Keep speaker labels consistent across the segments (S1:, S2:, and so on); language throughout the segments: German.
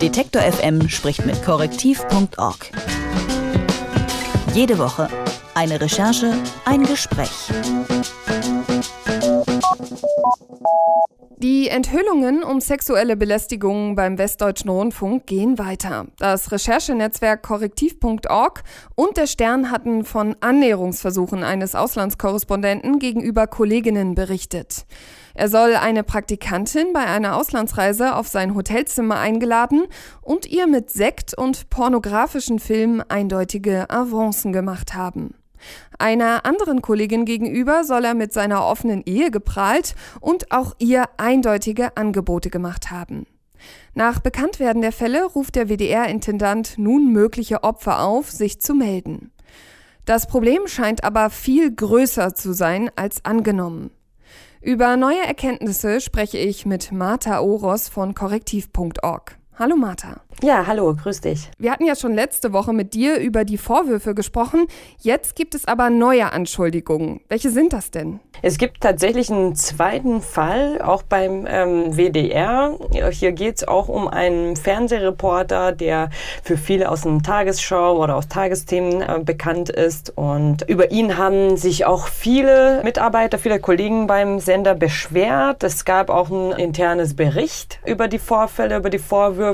S1: Detektor FM spricht mit korrektiv.org. Jede Woche eine Recherche, ein Gespräch.
S2: Die Enthüllungen um sexuelle Belästigungen beim Westdeutschen Rundfunk gehen weiter. Das Recherchenetzwerk korrektiv.org und der Stern hatten von Annäherungsversuchen eines Auslandskorrespondenten gegenüber Kolleginnen berichtet. Er soll eine Praktikantin bei einer Auslandsreise auf sein Hotelzimmer eingeladen und ihr mit Sekt und pornografischen Filmen eindeutige Avancen gemacht haben. Einer anderen Kollegin gegenüber soll er mit seiner offenen Ehe geprahlt und auch ihr eindeutige Angebote gemacht haben. Nach Bekanntwerden der Fälle ruft der WDR-Intendant nun mögliche Opfer auf, sich zu melden. Das Problem scheint aber viel größer zu sein als angenommen. Über neue Erkenntnisse spreche ich mit Martha Oros von korrektiv.org. Hallo Martha.
S3: Ja, hallo, grüß dich.
S2: Wir hatten ja schon letzte Woche mit dir über die Vorwürfe gesprochen. Jetzt gibt es aber neue Anschuldigungen. Welche sind das denn?
S3: Es gibt tatsächlich einen zweiten Fall, auch beim ähm, WDR. Hier geht es auch um einen Fernsehreporter, der für viele aus dem Tagesschau oder aus Tagesthemen äh, bekannt ist. Und über ihn haben sich auch viele Mitarbeiter, viele Kollegen beim Sender beschwert. Es gab auch ein internes Bericht über die Vorfälle, über die Vorwürfe,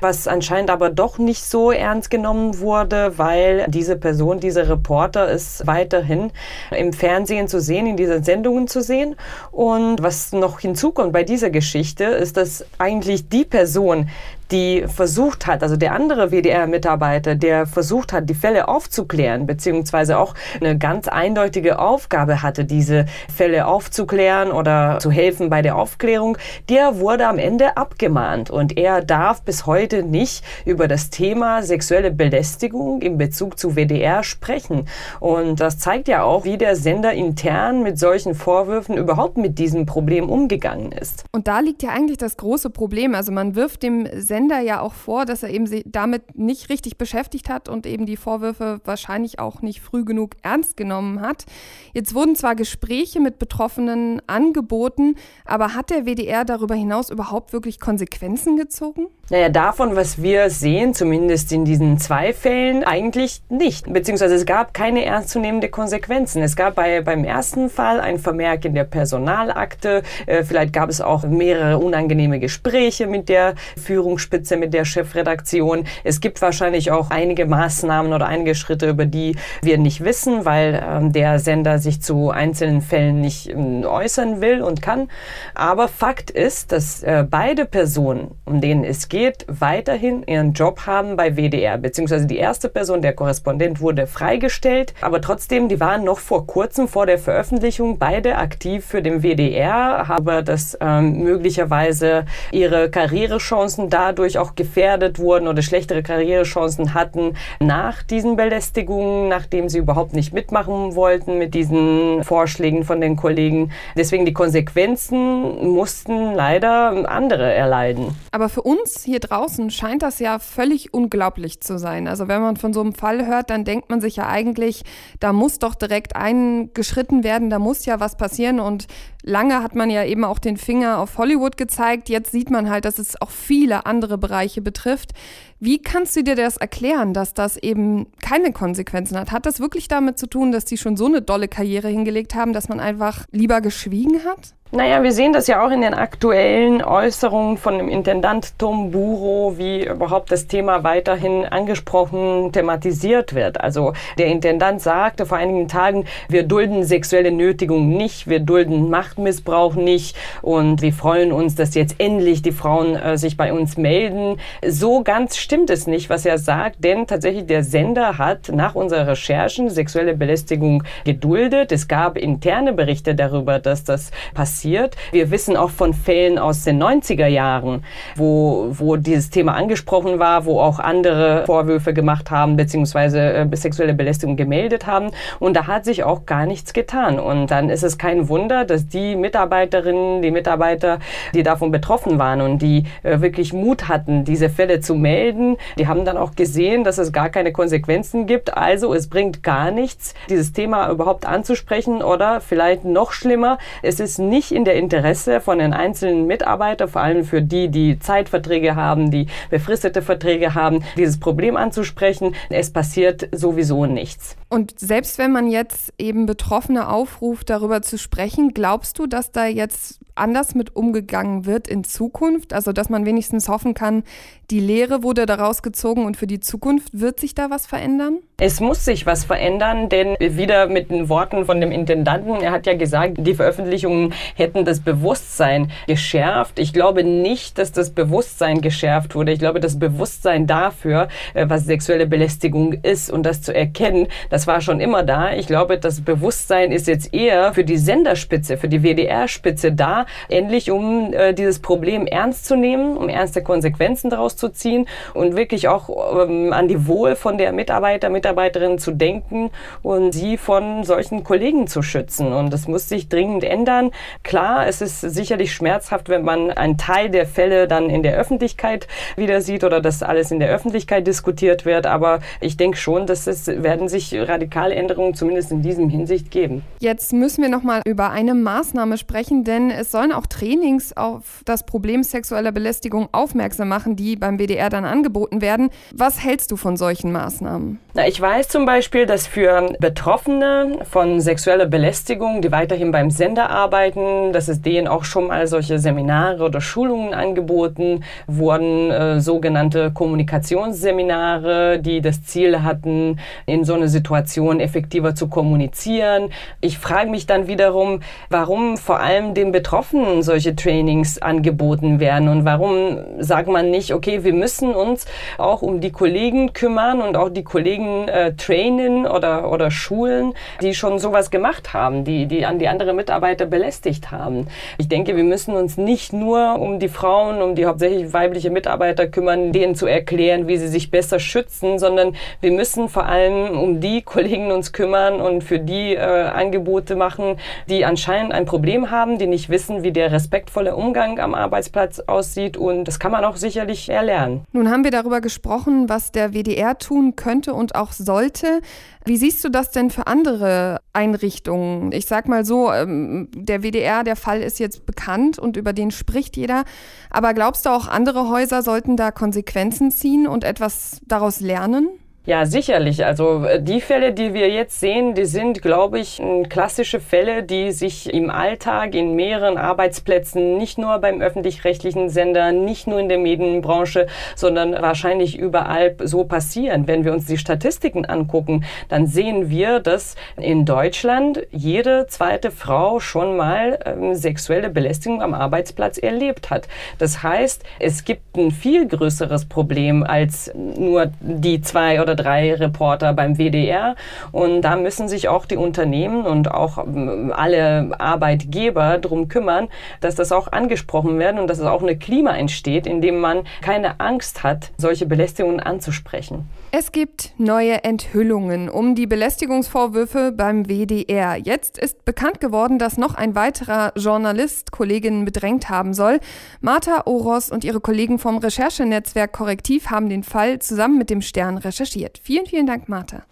S3: was was anscheinend aber doch nicht so ernst genommen wurde, weil diese Person, dieser Reporter ist weiterhin im Fernsehen zu sehen, in diesen Sendungen zu sehen. Und was noch hinzukommt bei dieser Geschichte, ist, dass eigentlich die Person, die versucht hat, also der andere WDR-Mitarbeiter, der versucht hat, die Fälle aufzuklären, beziehungsweise auch eine ganz eindeutige Aufgabe hatte, diese Fälle aufzuklären oder zu helfen bei der Aufklärung, der wurde am Ende abgemahnt und er darf bis heute nicht über das Thema sexuelle Belästigung in Bezug zu WDR sprechen. Und das zeigt ja auch, wie der Sender intern mit solchen Vorwürfen überhaupt mit diesem Problem umgegangen ist.
S2: Und da liegt ja eigentlich das große Problem. Also man wirft dem Sender Sender ja auch vor, dass er eben sich damit nicht richtig beschäftigt hat und eben die Vorwürfe wahrscheinlich auch nicht früh genug ernst genommen hat. Jetzt wurden zwar Gespräche mit Betroffenen angeboten, aber hat der WDR darüber hinaus überhaupt wirklich Konsequenzen gezogen?
S3: Naja, davon, was wir sehen, zumindest in diesen zwei Fällen, eigentlich nicht. Beziehungsweise es gab keine ernstzunehmende Konsequenzen. Es gab bei, beim ersten Fall ein Vermerk in der Personalakte. Äh, vielleicht gab es auch mehrere unangenehme Gespräche mit der Führungsspitze, mit der Chefredaktion. Es gibt wahrscheinlich auch einige Maßnahmen oder einige Schritte, über die wir nicht wissen, weil ähm, der Sender sich zu einzelnen Fällen nicht äh, äußern will und kann. Aber Fakt ist, dass äh, beide Personen, um denen es geht, geht, weiterhin ihren Job haben bei WDR, beziehungsweise die erste Person, der Korrespondent, wurde freigestellt, aber trotzdem, die waren noch vor kurzem, vor der Veröffentlichung, beide aktiv für den WDR, haben das ähm, möglicherweise ihre Karrierechancen dadurch auch gefährdet wurden oder schlechtere Karrierechancen hatten nach diesen Belästigungen, nachdem sie überhaupt nicht mitmachen wollten mit diesen Vorschlägen von den Kollegen. Deswegen die Konsequenzen mussten leider andere erleiden.
S2: Aber für uns hier draußen scheint das ja völlig unglaublich zu sein. Also wenn man von so einem Fall hört, dann denkt man sich ja eigentlich, da muss doch direkt eingeschritten werden, da muss ja was passieren. Und lange hat man ja eben auch den Finger auf Hollywood gezeigt. Jetzt sieht man halt, dass es auch viele andere Bereiche betrifft. Wie kannst du dir das erklären, dass das eben keine Konsequenzen hat? Hat das wirklich damit zu tun, dass die schon so eine dolle Karriere hingelegt haben, dass man einfach lieber geschwiegen hat?
S3: Naja, wir sehen das ja auch in den aktuellen Äußerungen von dem Intendant Tom Buro, wie überhaupt das Thema weiterhin angesprochen, thematisiert wird. Also der Intendant sagte vor einigen Tagen, wir dulden sexuelle Nötigung nicht, wir dulden Machtmissbrauch nicht und wir freuen uns, dass jetzt endlich die Frauen äh, sich bei uns melden. So ganz stimmt es nicht, was er sagt, denn tatsächlich der Sender hat nach unserer Recherchen sexuelle Belästigung geduldet. Es gab interne Berichte darüber, dass das passiert passiert. Wir wissen auch von Fällen aus den 90er Jahren, wo, wo dieses Thema angesprochen war, wo auch andere Vorwürfe gemacht haben, beziehungsweise äh, sexuelle Belästigung gemeldet haben. Und da hat sich auch gar nichts getan. Und dann ist es kein Wunder, dass die die Mitarbeiterinnen, die Mitarbeiter, die davon betroffen waren und die äh, wirklich Mut hatten, diese Fälle zu melden. Die haben dann auch gesehen, dass es gar keine Konsequenzen gibt. Also es bringt gar nichts, dieses Thema überhaupt anzusprechen oder vielleicht noch schlimmer, es ist nicht in der Interesse von den einzelnen Mitarbeitern, vor allem für die, die Zeitverträge haben, die befristete Verträge haben, dieses Problem anzusprechen. Es passiert sowieso nichts.
S2: Und selbst wenn man jetzt eben Betroffene aufruft, darüber zu sprechen, glaubst du, dass da jetzt anders mit umgegangen wird in Zukunft? Also, dass man wenigstens hoffen kann, die Lehre wurde daraus gezogen und für die Zukunft wird sich da was verändern?
S3: Es muss sich was verändern, denn wieder mit den Worten von dem Intendanten, er hat ja gesagt, die Veröffentlichungen hätten das Bewusstsein geschärft. Ich glaube nicht, dass das Bewusstsein geschärft wurde. Ich glaube, das Bewusstsein dafür, äh, was sexuelle Belästigung ist und das zu erkennen, das war schon immer da. Ich glaube, das Bewusstsein ist jetzt eher für die Senderspitze, für die WDR-Spitze da, endlich um äh, dieses Problem ernst zu nehmen, um ernste Konsequenzen daraus zu ziehen und wirklich auch ähm, an die Wohl von der Mitarbeiter, Mitarbeiterin zu denken und sie von solchen Kollegen zu schützen. Und das muss sich dringend ändern. Klar, es ist sicherlich schmerzhaft, wenn man einen Teil der Fälle dann in der Öffentlichkeit wieder sieht oder dass alles in der Öffentlichkeit diskutiert wird. Aber ich denke schon, dass es werden sich radikale Änderungen zumindest in diesem Hinsicht geben.
S2: Jetzt müssen wir noch mal über eine Maßnahme sprechen, denn es sollen auch Trainings auf das Problem sexueller Belästigung aufmerksam machen, die beim WDR dann angeboten werden. Was hältst du von solchen Maßnahmen?
S3: Na, ich weiß zum Beispiel, dass für Betroffene von sexueller Belästigung, die weiterhin beim Sender arbeiten, dass es denen auch schon mal solche Seminare oder Schulungen angeboten wurden, äh, sogenannte Kommunikationsseminare, die das Ziel hatten, in so einer Situation effektiver zu kommunizieren. Ich frage mich dann wiederum, warum vor allem den Betroffenen solche Trainings angeboten werden und warum sagt man nicht, okay, wir müssen uns auch um die Kollegen kümmern und auch die Kollegen äh, trainen oder, oder schulen, die schon sowas gemacht haben, die, die an die anderen Mitarbeiter belästigt haben. Ich denke, wir müssen uns nicht nur um die Frauen, um die hauptsächlich weibliche Mitarbeiter kümmern, denen zu erklären, wie sie sich besser schützen, sondern wir müssen vor allem um die Kollegen uns kümmern und für die äh, Angebote machen, die anscheinend ein Problem haben, die nicht wissen, wie der respektvolle Umgang am Arbeitsplatz aussieht und das kann man auch sicherlich erlernen.
S2: Nun haben wir darüber gesprochen, was der WDR tun könnte und auch sollte. Wie siehst du das denn für andere Einrichtungen? Ich sag mal so, ähm, der WDR, der Fall ist jetzt bekannt und über den spricht jeder. Aber glaubst du auch, andere Häuser sollten da Konsequenzen ziehen und etwas daraus lernen?
S3: Ja, sicherlich. Also äh, die Fälle, die wir jetzt sehen, die sind, glaube ich, klassische Fälle, die sich im Alltag in mehreren Arbeitsplätzen, nicht nur beim öffentlich-rechtlichen Sender, nicht nur in der Medienbranche, sondern wahrscheinlich überall so passieren. Wenn wir uns die Statistiken angucken, dann sehen wir, dass in Deutschland jede zweite Frau schon mal ähm, sexuelle Belästigung am Arbeitsplatz erlebt hat. Das heißt, es gibt ein viel größeres Problem als nur die zwei oder oder drei Reporter beim WDR. Und da müssen sich auch die Unternehmen und auch ähm, alle Arbeitgeber darum kümmern, dass das auch angesprochen werden und dass es auch ein Klima entsteht, in dem man keine Angst hat, solche Belästigungen anzusprechen.
S2: Es gibt neue Enthüllungen um die Belästigungsvorwürfe beim WDR. Jetzt ist bekannt geworden, dass noch ein weiterer Journalist Kolleginnen bedrängt haben soll. Martha Oros und ihre Kollegen vom Recherchenetzwerk Korrektiv haben den Fall zusammen mit dem Stern recherchiert. Vielen, vielen Dank, Martha.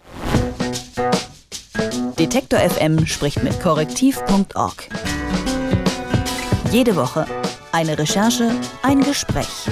S1: Detektor FM spricht mit korrektiv.org. Jede Woche eine Recherche, ein Gespräch.